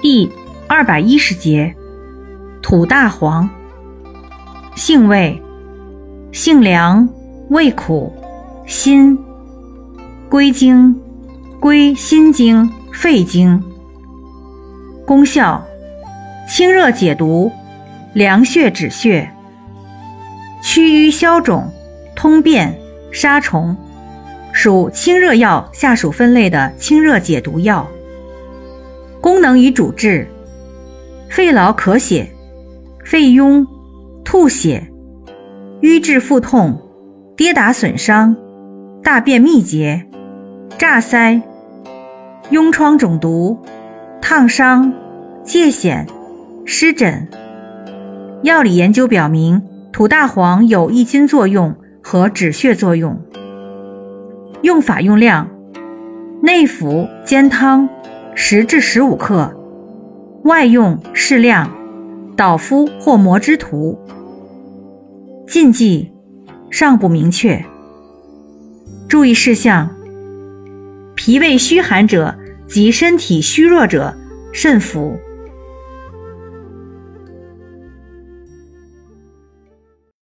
第二百一十节，土大黄，性味，性凉，味苦，辛，归经，归心经、肺经。功效，清热解毒，凉血止血，祛瘀消肿，通便，杀虫。属清热药下属分类的清热解毒药。功能与主治：肺痨咳血、肺痈、吐血、瘀滞腹痛、跌打损伤、大便秘结、炸腮、痈疮肿毒、烫伤、疥癣、湿疹。药理研究表明，土大黄有益菌作用和止血作用。用法用量：内服煎汤，十至十五克；外用适量，捣敷或磨之涂。禁忌尚不明确。注意事项：脾胃虚寒者及身体虚弱者慎服。